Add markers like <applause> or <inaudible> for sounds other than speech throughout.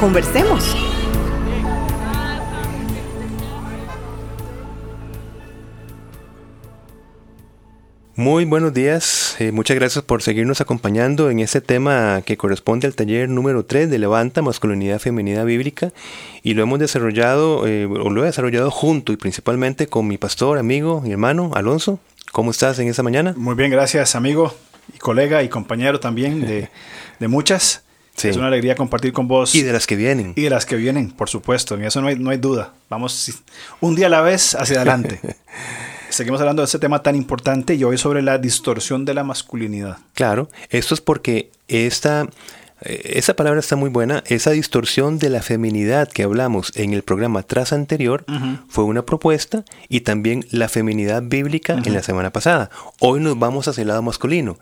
Conversemos. Muy buenos días, eh, muchas gracias por seguirnos acompañando en este tema que corresponde al taller número 3 de Levanta, Masculinidad Femenina Bíblica y lo hemos desarrollado, eh, o lo he desarrollado junto y principalmente con mi pastor, amigo y hermano Alonso. ¿Cómo estás en esta mañana? Muy bien, gracias amigo y colega y compañero también de, de muchas. Es una alegría compartir con vos. Y de las que vienen. Y de las que vienen, por supuesto, en eso no hay, no hay duda. Vamos un día a la vez hacia adelante. <laughs> Seguimos hablando de este tema tan importante y hoy sobre la distorsión de la masculinidad. Claro, esto es porque esta, eh, esa palabra está muy buena. Esa distorsión de la feminidad que hablamos en el programa tras anterior fue una propuesta y también la feminidad bíblica en la semana pasada. Hoy nos vamos hacia el lado masculino.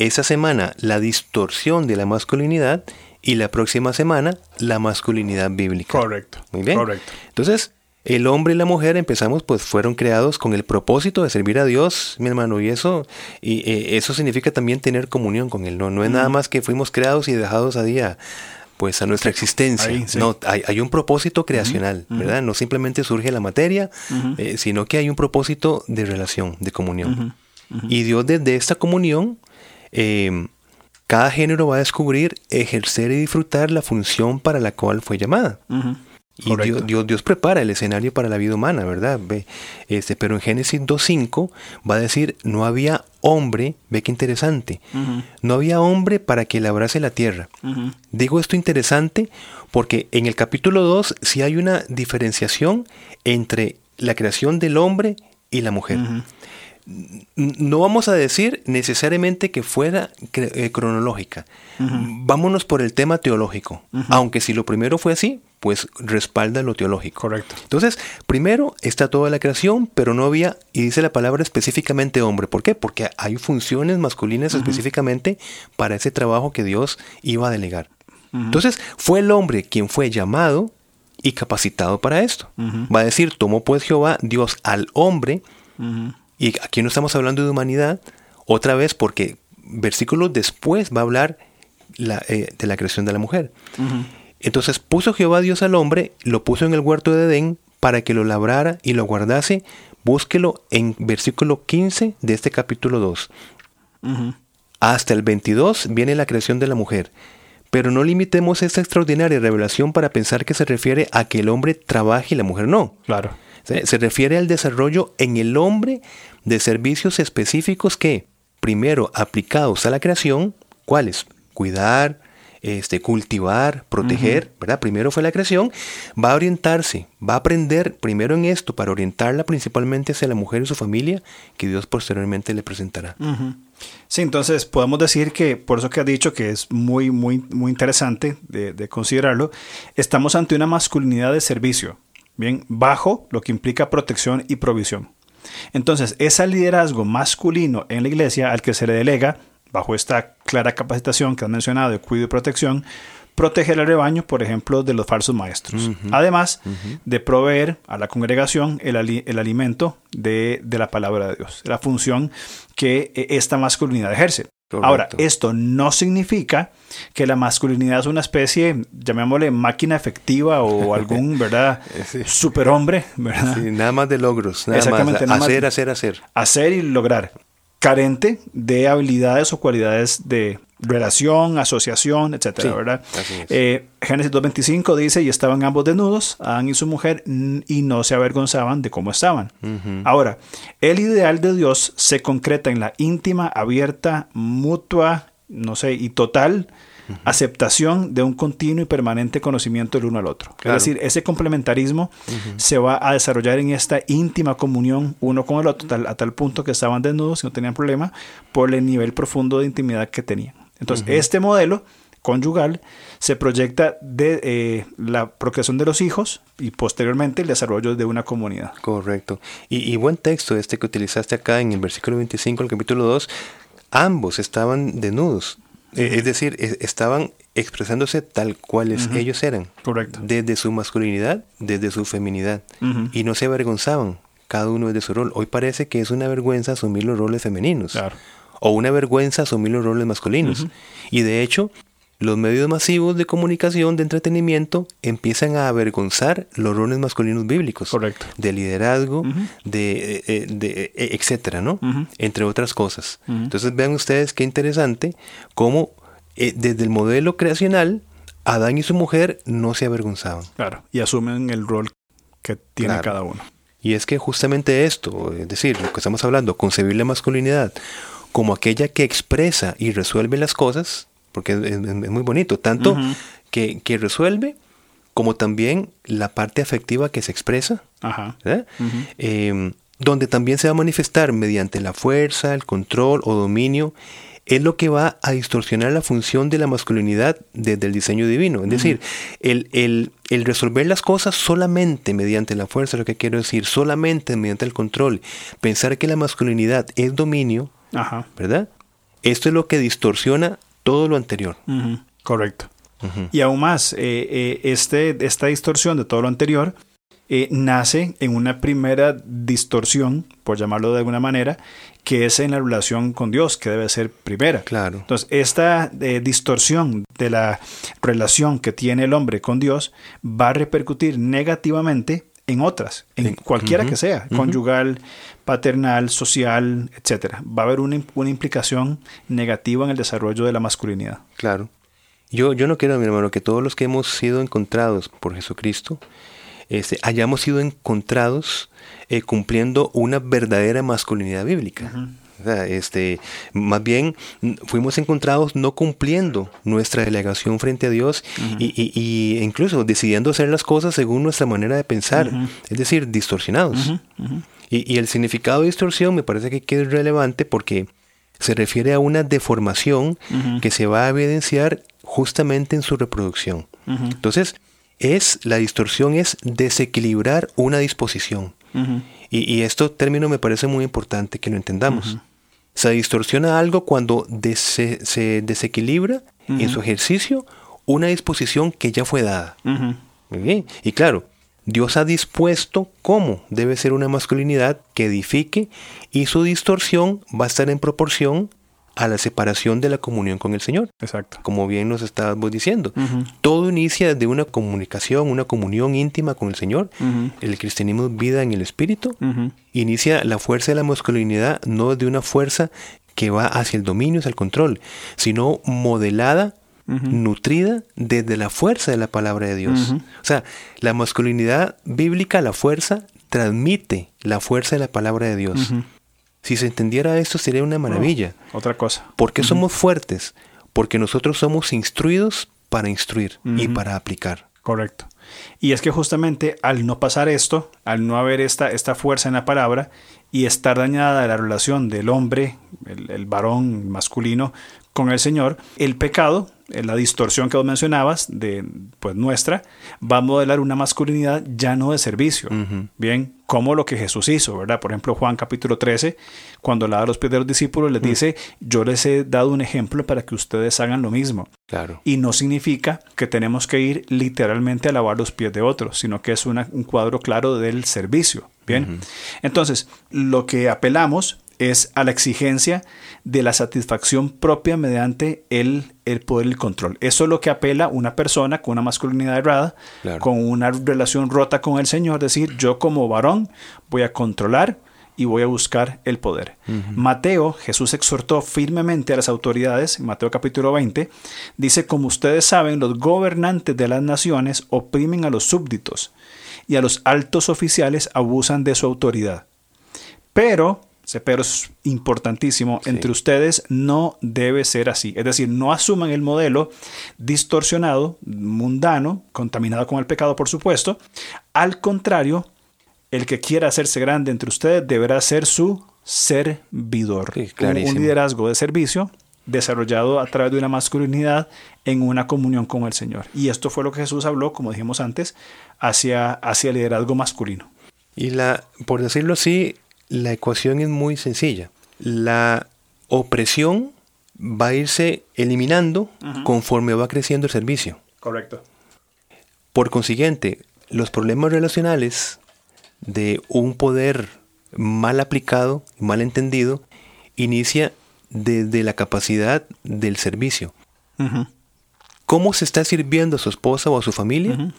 Esa semana la distorsión de la masculinidad y la próxima semana la masculinidad bíblica. Correcto. Muy bien. Correcto. Entonces, el hombre y la mujer empezamos, pues fueron creados con el propósito de servir a Dios, mi hermano, y eso, y eh, eso significa también tener comunión con Él, no, no es nada más que fuimos creados y dejados a día, pues a nuestra existencia. No, hay, un propósito creacional, ¿verdad? No simplemente surge la materia, eh, sino que hay un propósito de relación, de comunión. Y Dios desde esta comunión, em, cada género va a descubrir, ejercer y disfrutar la función para la cual fue llamada. Y Dios, Dios, prepara el escenario para la vida humana, ¿verdad? Ve, este, pero en Génesis 2.5 va a decir, no había hombre, ve qué interesante, no había hombre para que labrase la tierra. Digo esto interesante porque en el capítulo 2 sí hay una diferenciación entre la creación del hombre y la mujer no vamos a decir necesariamente que fuera eh, cronológica. Vámonos por el tema teológico. Aunque si lo primero fue así, pues respalda lo teológico. Correcto. Entonces, primero está toda la creación, pero no había, y dice la palabra específicamente hombre. ¿Por qué? Porque hay funciones masculinas específicamente para ese trabajo que Dios iba a delegar. Entonces, fue el hombre quien fue llamado y capacitado para esto. Va a decir, tomó pues Jehová Dios al hombre y aquí no estamos hablando de humanidad, otra vez porque versículos después va a hablar eh, de la creación de la mujer. Entonces puso Jehová Dios al hombre, lo puso en el huerto de Edén para que lo labrara y lo guardase. Búsquelo en versículo 15 de este capítulo 2. Hasta el 22 viene la creación de la mujer. Pero no limitemos esta extraordinaria revelación para pensar que se refiere a que el hombre trabaje y la mujer no. Claro. Se refiere al desarrollo en el hombre de servicios específicos que, primero, aplicados a la creación, ¿cuáles? Cuidar, este, cultivar, proteger, ¿verdad? Primero fue la creación, va a orientarse, va a aprender primero en esto para orientarla principalmente hacia la mujer y su familia, que Dios posteriormente le presentará. Sí, entonces podemos decir que, por eso que ha dicho que es muy, muy, muy interesante de, de considerarlo, estamos ante una masculinidad de servicio, bien, bajo lo que implica protección y provisión. Entonces, ese liderazgo masculino en la iglesia al que se le delega, bajo esta clara capacitación que han mencionado de cuidado y protección, protege el rebaño, por ejemplo, de los falsos maestros. Además de proveer a la congregación el, alimento de, de, la palabra de Dios, la función que eh, esta masculinidad ejerce. Ahora, esto no significa que la masculinidad es una especie, llamémosle máquina efectiva o <laughs> algún, ¿verdad? Superhombre, ¿verdad? nada más de logros, nada Exactamente, más. hacer, hacer, hacer. Hacer y lograr. Carente de habilidades o cualidades de relación, asociación, etcétera, ¿verdad? Eh, Génesis 2.25 dice, y estaban ambos desnudos, Adán y su mujer, y no se avergonzaban de cómo estaban. Ahora, el ideal de Dios se concreta en la íntima, abierta, mutua, no sé, y total aceptación de un continuo y permanente conocimiento del uno al otro. Es decir, ese complementarismo se va a desarrollar en esta íntima comunión uno con el otro, a tal punto que estaban desnudos y no tenían problema por el nivel profundo de intimidad que tenían. Entonces, este modelo conyugal se proyecta de eh, la procreación de los hijos y posteriormente el desarrollo de una comunidad. Correcto. Y, buen texto este que utilizaste acá en el versículo 25 del capítulo 2. Ambos estaban desnudos. Eh, es decir, estaban expresándose tal cuales ellos eran. Correcto. Desde su masculinidad, desde su feminidad. Y no se avergonzaban, cada uno desde su rol. Hoy parece que es una vergüenza asumir los roles femeninos. Claro. O una vergüenza asumir los roles masculinos. Y de hecho, los medios masivos de comunicación, de entretenimiento, empiezan a avergonzar los roles masculinos bíblicos. Correcto. De liderazgo, de, eh, eh, de, eh, etcétera, ¿no? Entre otras cosas. Entonces vean ustedes qué interesante cómo desde el modelo creacional, Adán y su mujer no se avergonzaban. Claro, y asumen el rol que tiene cada uno. Y es que justamente esto, es decir, lo que estamos hablando, concebir la masculinidad como aquella que expresa y resuelve las cosas, porque es, muy bonito, tanto que, resuelve como también la parte afectiva que se expresa, em, donde también se va a manifestar mediante la fuerza, el control o dominio, es lo que va a distorsionar la función de la masculinidad desde el diseño divino. Es decir, el, el, resolver las cosas solamente mediante la fuerza, lo que quiero decir, solamente mediante el control, pensar que la masculinidad es dominio, ¿verdad? Esto es lo que distorsiona todo lo anterior. Correcto. Y aún más, eh, eh, este, esta distorsión de todo lo anterior eh, nace en una primera distorsión, por llamarlo de alguna manera, que es en la relación con Dios, que debe ser primera. Claro. Entonces, esta distorsión de la relación que tiene el hombre con Dios va a repercutir negativamente en otras, en cualquiera que sea, conyugal, paternal, social, etcétera. Va a haber una, implicación negativa en el desarrollo de la masculinidad. Claro. Yo, yo no quiero, mi hermano, que todos los que hemos sido encontrados por Jesucristo este, hayamos sido encontrados eh, cumpliendo una verdadera masculinidad bíblica este, más bien fuimos encontrados no cumpliendo nuestra delegación frente a Dios y, incluso decidiendo hacer las cosas según nuestra manera de pensar, es decir, distorsionados. Y, el significado de distorsión me parece que es relevante porque se refiere a una deformación que se va a evidenciar justamente en su reproducción. Entonces, es la distorsión es desequilibrar una disposición. Y, y, esto término me parece muy importante que lo entendamos. Se distorsiona algo cuando se desequilibra en su ejercicio una disposición que ya fue dada. Y claro, Dios ha dispuesto cómo debe ser una masculinidad que edifique y su distorsión va a estar en proporción a la separación de la comunión con el Señor. Exacto. Como bien nos estábamos diciendo. Todo inicia desde una comunicación, una comunión íntima con el Señor. El cristianismo es vida en el Espíritu. Inicia la fuerza de la masculinidad no de una fuerza que va hacia el dominio, hacia el control, sino modelada nutrida desde la fuerza de la palabra de Dios. O sea, la masculinidad bíblica, la fuerza, transmite la fuerza de la palabra de Dios. Si se entendiera esto sería una maravilla. otra cosa. ¿Por qué somos fuertes? Porque nosotros somos instruidos para instruir y para aplicar. Correcto. Y es que justamente al no pasar esto, al no haber esta, esta fuerza en la palabra y estar dañada la relación del hombre, el, el varón masculino, con el Señor, el pecado eh, la distorsión que vos mencionabas de pues nuestra va a modelar una masculinidad ya no de servicio, bien, como lo que Jesús hizo, ¿verdad? Por ejemplo, Juan capítulo 13, cuando lava los pies de los discípulos, les dice, yo les he dado un ejemplo para que ustedes hagan lo mismo. Claro. Y no significa que tenemos que ir literalmente a lavar los pies de otros, sino que es un cuadro claro del servicio, bien. Entonces, lo que apelamos es a la exigencia de la satisfacción propia mediante el, el poder y el control. Eso es lo que apela una persona con una masculinidad errada, con una relación rota con el Señor, decir, yo como varón voy a controlar y voy a buscar el poder. Mateo, Jesús exhortó firmemente a las autoridades, Mateo capítulo 20, dice, como ustedes saben, los gobernantes de las naciones oprimen a los súbditos y a los altos oficiales abusan de su autoridad. Pero pero es importantísimo, entre ustedes no debe ser así. Es decir, no asuman el modelo distorsionado, mundano, contaminado con el pecado, por supuesto. Al contrario, el que quiera hacerse grande entre ustedes deberá ser su servidor. un, liderazgo de servicio desarrollado a través de una masculinidad en una comunión con el Señor. Y esto fue lo que Jesús habló, como dijimos antes, hacia, hacia el liderazgo masculino. Y la, por decirlo así, la ecuación es muy sencilla. La opresión va a irse eliminando conforme va creciendo el servicio. Correcto. Por consiguiente, los problemas relacionales de un poder mal aplicado, mal entendido, inicia desde la capacidad del servicio. ¿Cómo se está sirviendo a su esposa o a su familia?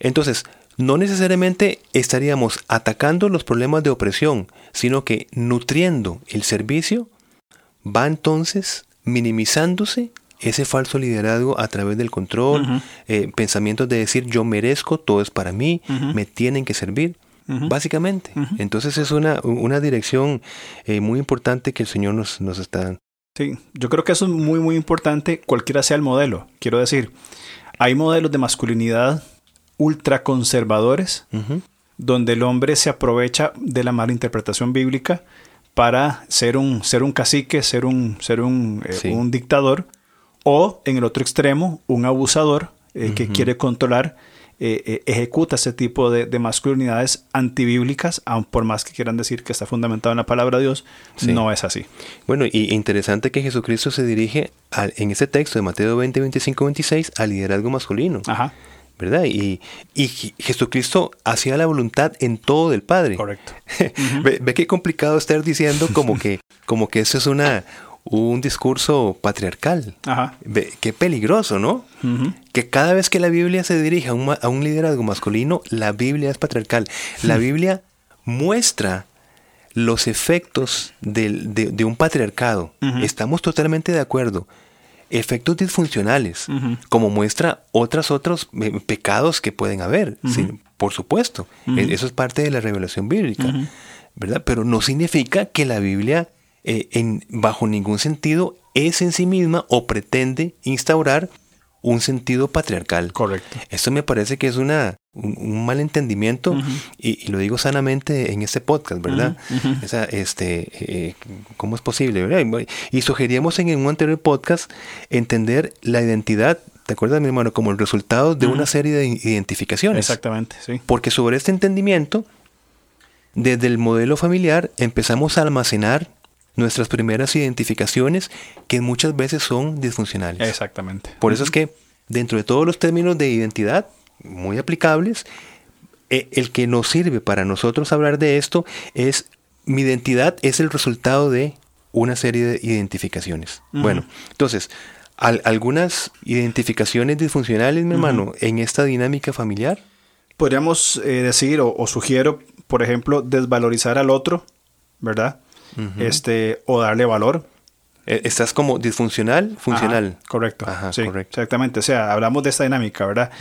Entonces, no necesariamente estaríamos atacando los problemas de opresión, sino que nutriendo el servicio va entonces minimizándose ese falso liderazgo a través del control, eh, pensamientos de decir yo merezco, todo es para mí, me tienen que servir, básicamente. Entonces es una, una dirección eh, muy importante que el Señor nos, nos está dando. Sí, yo creo que eso es muy, muy importante, cualquiera sea el modelo. Quiero decir, hay modelos de masculinidad ultraconservadores, donde el hombre se aprovecha de la mala interpretación bíblica para ser un, ser un cacique, ser un, ser un, eh, un dictador, o en el otro extremo, un abusador eh, que quiere controlar, eh, ejecuta ese tipo de, de, masculinidades antibíblicas, aun por más que quieran decir que está fundamentado en la palabra de Dios, no es así. Bueno, y interesante que Jesucristo se dirige en ese texto de Mateo 20, 25, 26 al liderazgo masculino. Ajá. ¿Verdad? Y, y, Jesucristo hacía la voluntad en todo del Padre. Correcto. <laughs> ve, qué complicado estar diciendo como que, como que eso es una, un discurso patriarcal. Ajá. Ve, qué peligroso, ¿no? Que cada vez que la Biblia se dirige a un, a un liderazgo masculino, la Biblia es patriarcal. La Biblia muestra los efectos del, de, de, un patriarcado. Estamos totalmente de acuerdo efectos disfuncionales, como muestra otros otros eh, pecados que pueden haber, por supuesto. E, eso es parte de la revelación bíblica, ¿verdad? Pero no significa que la Biblia eh, en, bajo ningún sentido es en sí misma o pretende instaurar un sentido patriarcal. Correcto. Esto me parece que es una, un, mal entendimiento y, lo digo sanamente en este podcast, ¿verdad? este, eh, ¿Cómo es posible? Y sugeríamos en un anterior podcast entender la identidad ¿Te acuerdas, mi hermano? Como el resultado de una serie de identificaciones. Exactamente, sí. Porque sobre este entendimiento, desde el modelo familiar empezamos a almacenar nuestras primeras identificaciones que muchas veces son disfuncionales. Exactamente. Por eso es que dentro de todos los términos de identidad muy aplicables, eh, el que nos sirve para nosotros hablar de esto es mi identidad es el resultado de una serie de identificaciones. Bueno, entonces, algunas identificaciones disfuncionales, mi hermano, en esta dinámica familiar. Podríamos eh, decir, o, sugiero, por ejemplo, desvalorizar al otro, ¿verdad? este, o darle valor. E, estás como disfuncional, funcional. correcto. sí, Exactamente. O sea, hablamos de esta dinámica, ¿verdad?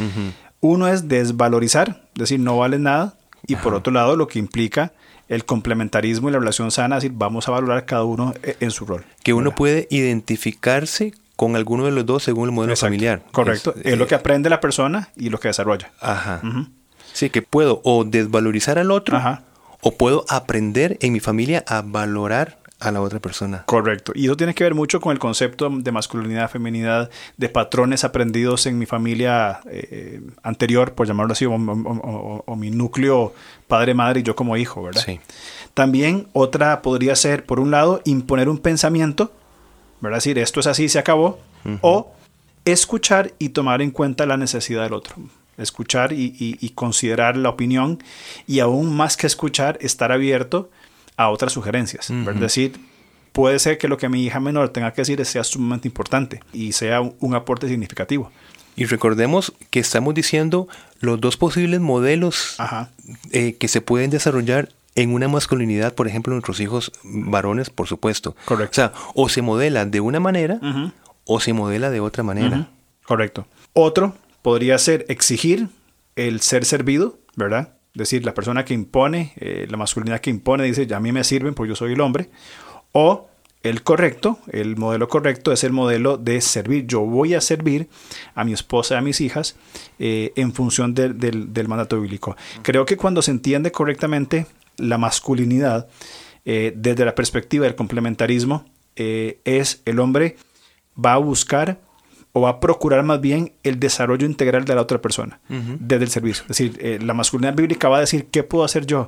Uno es desvalorizar, es decir, no vale nada. Y por otro lado, lo que implica el complementarismo y la relación sana, es decir, vamos a valorar cada uno e, en su rol. Que uno puede identificarse con alguno de los dos según el modelo familiar. Correcto. Es, lo que aprende la persona y lo que desarrolla. Ajá. Sí, que puedo o desvalorizar al otro Ajá o puedo aprender en mi familia a valorar a la otra persona. Correcto. Y eso tiene que ver mucho con el concepto de masculinidad, feminidad, de patrones aprendidos en mi familia eh, anterior, por llamarlo así, o, mi núcleo padre, madre y yo como hijo, ¿verdad? Sí. También otra podría ser, por un lado, imponer un pensamiento, ¿verdad? decir, esto es así, se acabó, o escuchar y tomar en cuenta la necesidad del otro escuchar y, considerar la opinión y aún más que escuchar, estar abierto a otras sugerencias. Es decir, puede ser que lo que mi hija menor tenga que decir sea sumamente importante y sea un, aporte significativo. Y recordemos que estamos diciendo los dos posibles modelos eh, que se pueden desarrollar en una masculinidad, por ejemplo, nuestros hijos varones, por supuesto. Correcto. O sea, o se modela de una manera o se modela de otra manera. Correcto. Otro podría ser exigir el ser servido, ¿verdad? Decir, la persona que impone, eh, la masculinidad que impone, dice, ya a mí me sirven porque yo soy el hombre. O el correcto, el modelo correcto es el modelo de servir. Yo voy a servir a mi esposa a mis hijas eh, en función del, mandato bíblico. Creo que cuando se entiende correctamente la masculinidad eh, desde la perspectiva del complementarismo, es el hombre va a buscar o va a procurar más bien el desarrollo integral de la otra persona desde el servicio. Es decir, eh, la masculinidad bíblica va a decir, ¿qué puedo hacer yo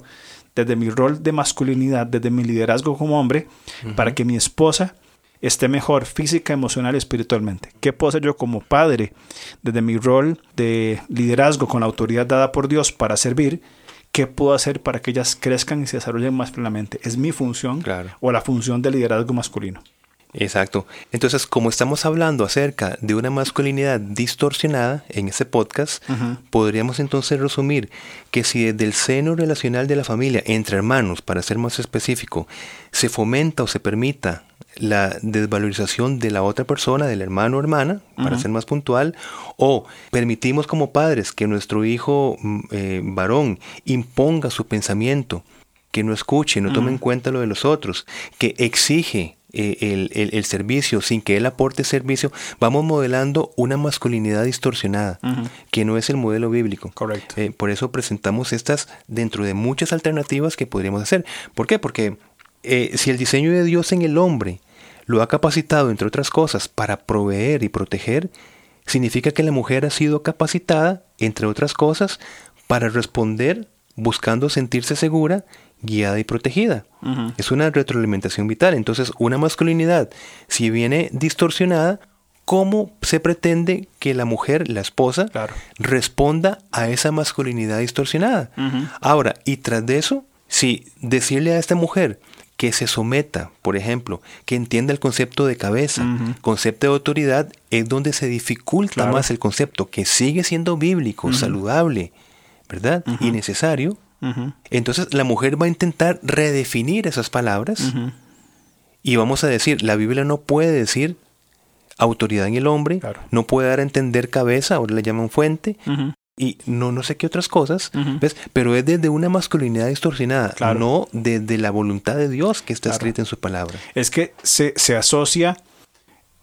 desde mi rol de masculinidad, desde mi liderazgo como hombre, para que mi esposa esté mejor física, emocional y espiritualmente? ¿Qué puedo hacer yo como padre desde mi rol de liderazgo con la autoridad dada por Dios para servir? ¿Qué puedo hacer para que ellas crezcan y se desarrollen más plenamente? Es mi función o la función del liderazgo masculino. Exacto. Entonces, como estamos hablando acerca de una masculinidad distorsionada en este podcast, podríamos entonces resumir que si desde el seno relacional de la familia, entre hermanos, para ser más específico, se fomenta o se permita la desvalorización de la otra persona, del hermano o hermana, para ser más puntual, o permitimos como padres que nuestro hijo mm, eh, varón imponga su pensamiento, que no escuche, no tome en cuenta lo de los otros, que exige eh, el, servicio sin que él aporte servicio, vamos modelando una masculinidad distorsionada, que no es el modelo bíblico. Correcto. Eh, por eso presentamos estas dentro de muchas alternativas que podríamos hacer. ¿Por qué? Porque eh, si el diseño de Dios en el hombre lo ha capacitado, entre otras cosas, para proveer y proteger, significa que la mujer ha sido capacitada, entre otras cosas, para responder buscando sentirse segura guiada y protegida. Es una retroalimentación vital. Entonces, una masculinidad, si viene distorsionada, ¿cómo se pretende que la mujer, la esposa, responda a esa masculinidad distorsionada? Ahora, y tras de eso, si decirle a esta mujer que se someta, por ejemplo, que entienda el concepto de cabeza, concepto de autoridad, es donde se dificulta más el concepto, que sigue siendo bíblico, saludable, ¿verdad? Y necesario, entonces la mujer va a intentar redefinir esas palabras y vamos a decir, la Biblia no puede decir autoridad en el hombre, no puede dar a entender cabeza, ahora le llaman fuente, y no, no sé qué otras cosas, ¿ves? pero es desde una masculinidad distorsionada, no desde la voluntad de Dios que está escrita en su palabra. Es que se, se asocia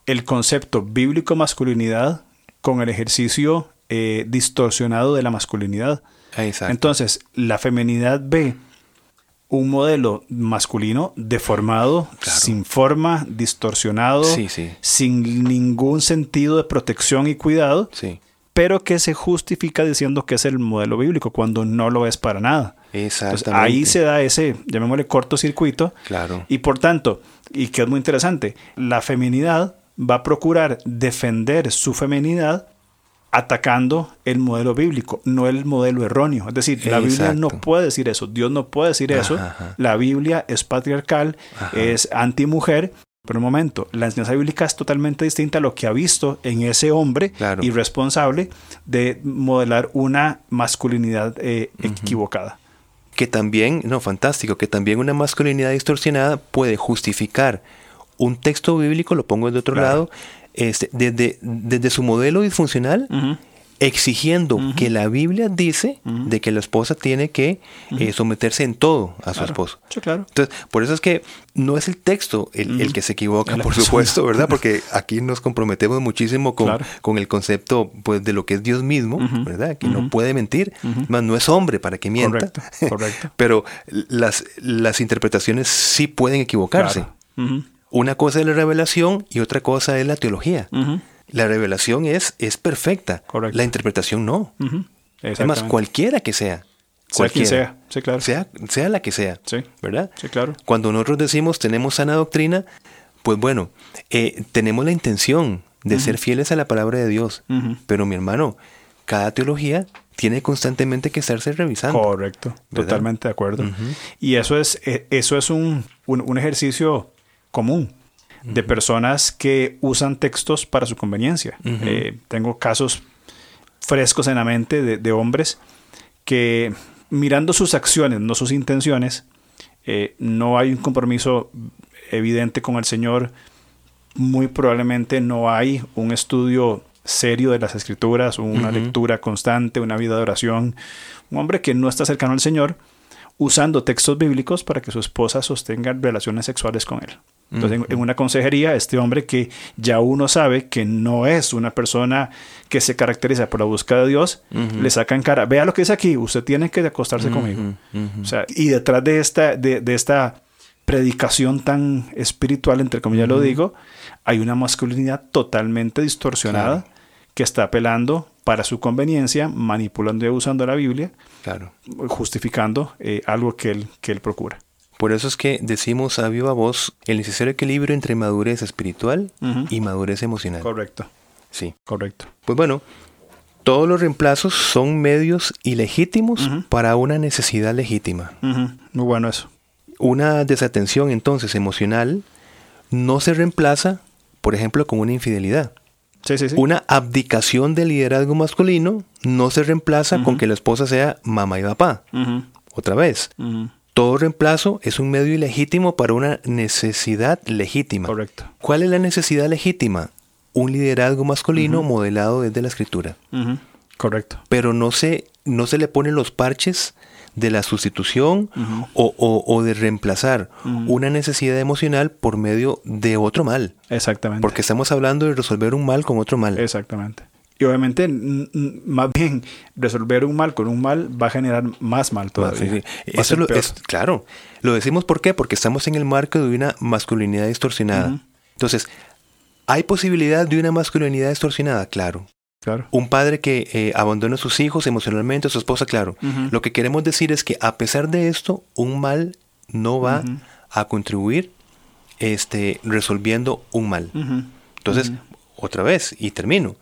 el concepto bíblico masculinidad con el ejercicio eh, distorsionado de la masculinidad. Entonces, la feminidad ve un modelo masculino deformado, sin forma, distorsionado, sin ningún sentido de protección y cuidado, pero que se justifica diciendo que es el modelo bíblico cuando no lo es para nada. Exactamente. ahí se da ese, llamémosle cortocircuito. Claro. Y por tanto, y que es muy interesante, la feminidad va a procurar defender su feminidad atacando el modelo bíblico, no el modelo erróneo. Es decir, la Biblia no puede decir eso, Dios no puede decir eso. La Biblia es patriarcal, es antimujer. Pero un momento, la enseñanza bíblica es totalmente distinta a lo que ha visto en ese hombre irresponsable de modelar una masculinidad eh, equivocada. Que también, no, fantástico, que también una masculinidad distorsionada puede justificar un texto bíblico, lo pongo de otro lado, este, desde, desde su modelo disfuncional, exigiendo que la Biblia dice de que la esposa tiene que eh, someterse en todo a su esposo. claro. Entonces, por eso es que no es el texto el, que se equivoca, por supuesto, ¿verdad? Porque <laughs> aquí nos comprometemos muchísimo con, con, el concepto pues, de lo que es Dios mismo, ¿verdad? Que no puede mentir, más no es hombre para que mienta. Correcto, <laughs> correcto. Pero las, las interpretaciones sí pueden equivocarse. Una cosa es la revelación y otra cosa es la teología. La revelación es, es perfecta. La interpretación no. Además, cualquiera que sea. Cualquiera. Sea, Sí, claro. Sea, sea la que sea. Sí. ¿Verdad? Sí, claro. Cuando nosotros decimos tenemos sana doctrina, pues bueno, eh, tenemos la intención de ser fieles a la palabra de Dios. Pero mi hermano, cada teología tiene constantemente que estarse revisando. Correcto, totalmente de acuerdo. Y eso es, eh, eso es un, un ejercicio común de personas que usan textos para su conveniencia. Eh, tengo casos frescos en la mente de, hombres que mirando sus acciones, no sus intenciones, eh, no hay un compromiso evidente con el Señor, muy probablemente no hay un estudio serio de las escrituras, una lectura constante, una vida de oración, un hombre que no está cercano al Señor, usando textos bíblicos para que su esposa sostenga relaciones sexuales con él. Entonces, en, una consejería, este hombre que ya uno sabe que no es una persona que se caracteriza por la búsqueda de Dios, le sacan cara, vea lo que dice aquí, usted tiene que acostarse conmigo. O sea, y detrás de esta, de, esta predicación tan espiritual, entre comillas lo digo, hay una masculinidad totalmente distorsionada que está apelando para su conveniencia, manipulando y usando la Biblia, Claro. justificando eh, algo que él, que él procura. Por eso es que decimos a viva voz el necesario equilibrio entre madurez espiritual y madurez emocional. Correcto, Sí. correcto. Pues bueno, todos los reemplazos son medios ilegítimos para una necesidad legítima. Muy bueno eso. Una desatención entonces emocional no se reemplaza, por ejemplo, con una infidelidad. Sí, sí, sí. Una abdicación del liderazgo masculino no se reemplaza con que la esposa sea mamá y papá. Otra vez. Todo reemplazo es un medio ilegítimo para una necesidad legítima. Correcto. ¿Cuál es la necesidad legítima? Un liderazgo masculino modelado desde la escritura. Correcto. Pero no se, no se le ponen los parches de la sustitución o, o- o de reemplazar una necesidad emocional por medio de otro mal. Exactamente. Porque estamos hablando de resolver un mal con otro mal. Exactamente. Y obviamente, más bien, resolver un mal con un mal va a generar más mal todavía. Sí, sí. Eso lo- es, claro, lo decimos ¿por qué? Porque estamos en el marco de una masculinidad distorsionada. Entonces, ¿hay posibilidad de una masculinidad distorsionada? Claro. Claro. Un padre que eh, abandona a sus hijos emocionalmente, a su esposa, claro. Lo que queremos decir es que a pesar de esto, un mal no va a contribuir este, resolviendo un mal. Entonces, otra vez, y termino.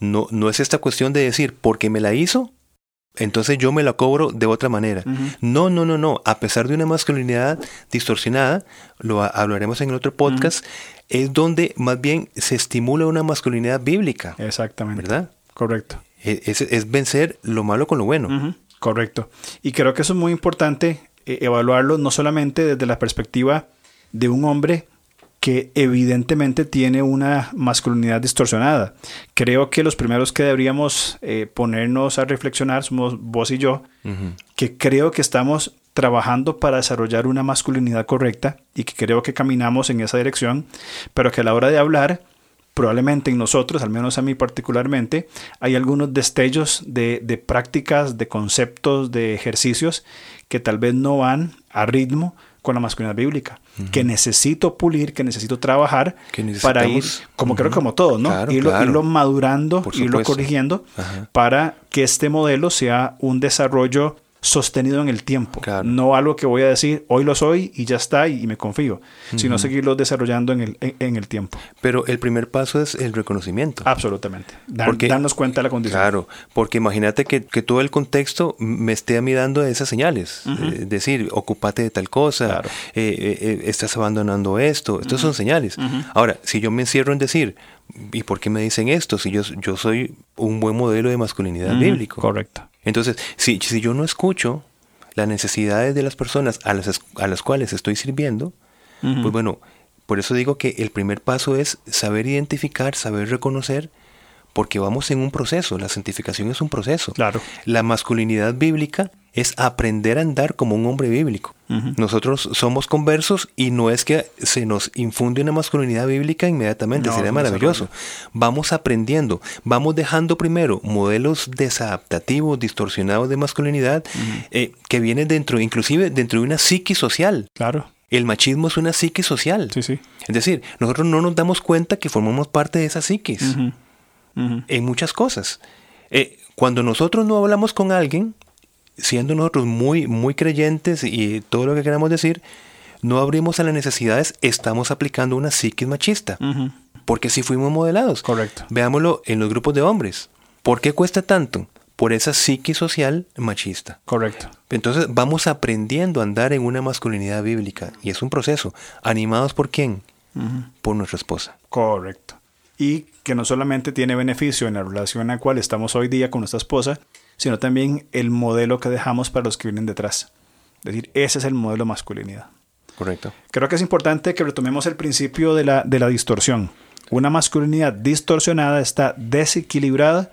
No, no es esta cuestión de decir, porque me la hizo, entonces yo me la cobro de otra manera. No, no, no, no. A pesar de una masculinidad distorsionada, lo ha- hablaremos en el otro podcast, es donde más bien se estimula una masculinidad bíblica, Exactamente. ¿verdad? Correcto. E- Es, es vencer lo malo con lo bueno. Correcto. Y creo que eso es muy importante eh, evaluarlo no solamente desde la perspectiva de un hombre que evidentemente tiene una masculinidad distorsionada. Creo que los primeros que deberíamos eh, ponernos a reflexionar somos vos y yo, que creo que estamos trabajando para desarrollar una masculinidad correcta y que creo que caminamos en esa dirección, pero que a la hora de hablar, probablemente en nosotros, al menos a mí particularmente, hay algunos destellos de, de prácticas, de conceptos, de ejercicios que tal vez no van a ritmo con la masculinidad bíblica, que necesito pulir, que necesito trabajar Que para ir, como creo Ujú. como todo, ¿no? Claro, irlo, claro. irlo madurando, irlo corrigiendo Ajá. para que este modelo sea un desarrollo sostenido en el tiempo. Claro. No algo que voy a decir, hoy lo soy y ya está y, y me confío, sino seguirlo desarrollando en el, en, en el tiempo. Pero el primer paso es el reconocimiento. Absolutamente. Porque- darnos cuenta de la condición. Claro, porque imagínate que, que todo el contexto me esté a mí dando esas señales. Eh, Es decir, ocúpate de tal cosa, Claro. eh, eh, estás abandonando esto. Estas son señales. Ahora, si yo me encierro en decir, ¿y por qué me dicen esto? Si yo, yo soy un buen modelo de masculinidad bíblico. Correcto. Entonces, si, si yo no escucho las necesidades de las personas a las, a las cuales estoy sirviendo, pues bueno, por eso digo que el primer paso es saber identificar, saber reconocer, porque vamos en un proceso, la santificación es un proceso. Claro. La masculinidad bíblica es aprender a andar como un hombre bíblico. Nosotros somos conversos y no es que se nos infunde una masculinidad bíblica inmediatamente, No, sería maravilloso. Vamos aprendiendo, vamos dejando primero modelos desadaptativos, distorsionados de masculinidad eh, que vienen dentro, inclusive dentro de una psique social. Claro. El machismo es una psique social. Sí, sí. Es decir, nosotros no nos damos cuenta que formamos parte de esa psiquis en muchas cosas. Eh, cuando nosotros no hablamos con alguien, siendo nosotros muy, muy creyentes y todo lo que queramos decir, no abrimos a las necesidades, estamos aplicando una psiquis machista. Porque si fuimos modelados. Correcto. Veámoslo en los grupos de hombres. ¿Por qué cuesta tanto? Por esa psiquis social machista. Correcto. Entonces vamos aprendiendo a andar en una masculinidad bíblica y es un proceso. ¿Animados por quién? Por nuestra esposa. Correcto. Y que no solamente tiene beneficio en la relación en la cual estamos hoy día con nuestra esposa, sino también el modelo que dejamos para los que vienen detrás. Es decir, ese es el modelo de masculinidad. Correcto. Creo que es importante que retomemos el principio de la, de la distorsión. Una masculinidad distorsionada está desequilibrada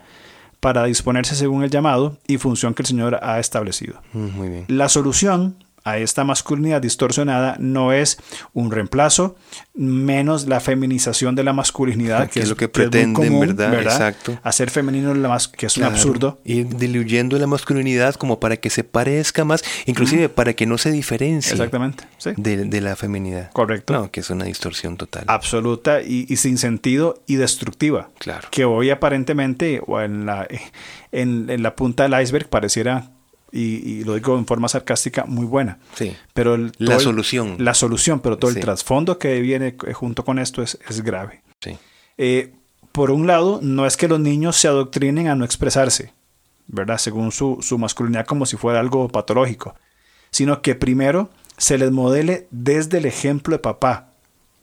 para disponerse según el llamado y función que el Señor ha establecido. Mm, Muy bien. La solución a esta masculinidad distorsionada no es un reemplazo, menos la feminización de la masculinidad, que, es lo que pretenden, ¿verdad? Exacto. Hacer femenino, la que es un absurdo. Ir diluyendo la masculinidad como para que se parezca más, inclusive para que no se diferencie Exactamente, de, la feminidad. Correcto. No, que es una distorsión total. Absoluta y, sin sentido y destructiva. Claro. Que hoy aparentemente, o en la, en, en la punta del iceberg, pareciera y, lo digo en forma sarcástica, muy buena. Sí. Pero la solución. La solución, pero todo el trasfondo que viene junto con esto es, es grave. Sí. Eh, por un lado, no es que los niños se adoctrinen a no expresarse, ¿verdad? Según su, su masculinidad como si fuera algo patológico, sino que primero se les modele desde el ejemplo de papá.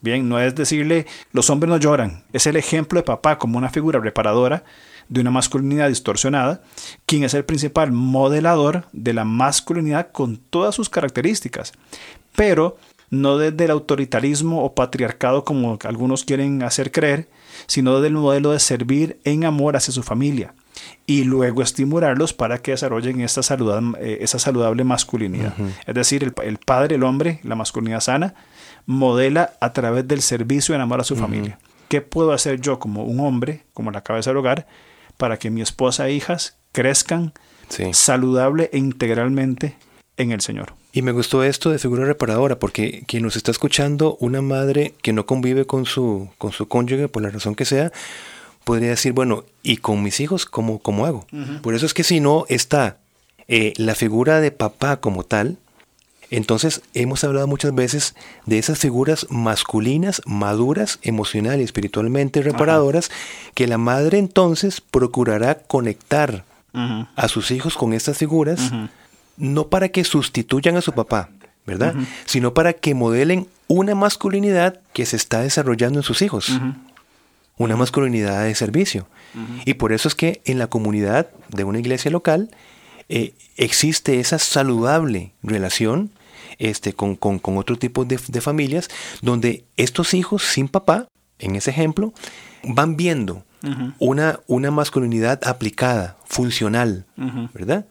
Bien, no es decirle, los hombres no lloran, es el ejemplo de papá como una figura reparadora de una masculinidad distorsionada, quien es el principal modelador de la masculinidad con todas sus características, pero no desde el autoritarismo o patriarcado como algunos quieren hacer creer, sino desde el modelo de servir en amor hacia su familia y luego estimularlos para que desarrollen esta saludable, eh, esa saludable masculinidad. Es decir, el, padre, el hombre, la masculinidad sana, modela a través del servicio en amor a su familia. ¿Qué puedo hacer yo como un hombre, como la cabeza del hogar, para que mi esposa e hijas crezcan saludable e integralmente en el Señor. Y me gustó esto de figura reparadora, porque quien nos está escuchando, una madre que no convive con su, con su cónyuge, por la razón que sea, podría decir, bueno, ¿y con mis hijos cómo, cómo hago? Por eso es que si no está eh, la figura de papá como tal, entonces, hemos hablado muchas veces de esas figuras masculinas, maduras, emocional y espiritualmente reparadoras, que la madre entonces procurará conectar a sus hijos con estas figuras, no para que sustituyan a su papá, ¿verdad? Sino para que modelen una masculinidad que se está desarrollando en sus hijos. Una masculinidad de servicio. Y por eso es que en la comunidad de una iglesia local eh, existe esa saludable relación este, con, con, con otro tipo de, familias, donde estos hijos sin papá, en ese ejemplo, van viendo una, una masculinidad aplicada, funcional, ¿verdad?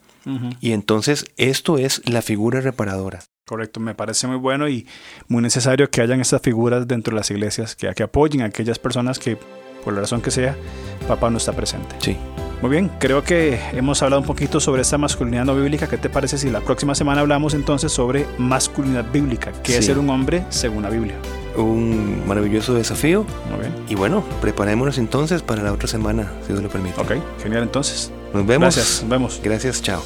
Y entonces esto es la figura reparadora. Correcto, me parece muy bueno y muy necesario que hayan estas figuras dentro de las iglesias, que, que apoyen a aquellas personas que, por la razón que sea, papá no está presente. Sí. Muy bien, creo que hemos hablado un poquito sobre esta masculinidad no bíblica. ¿Qué te parece si la próxima semana hablamos entonces sobre masculinidad bíblica? ¿Qué es ser un hombre según la Biblia? Un maravilloso desafío. Muy bien. Y bueno, preparémonos entonces para la otra semana, si Dios lo permite. Ok, genial entonces. Nos vemos. Gracias, nos vemos. Gracias, chao.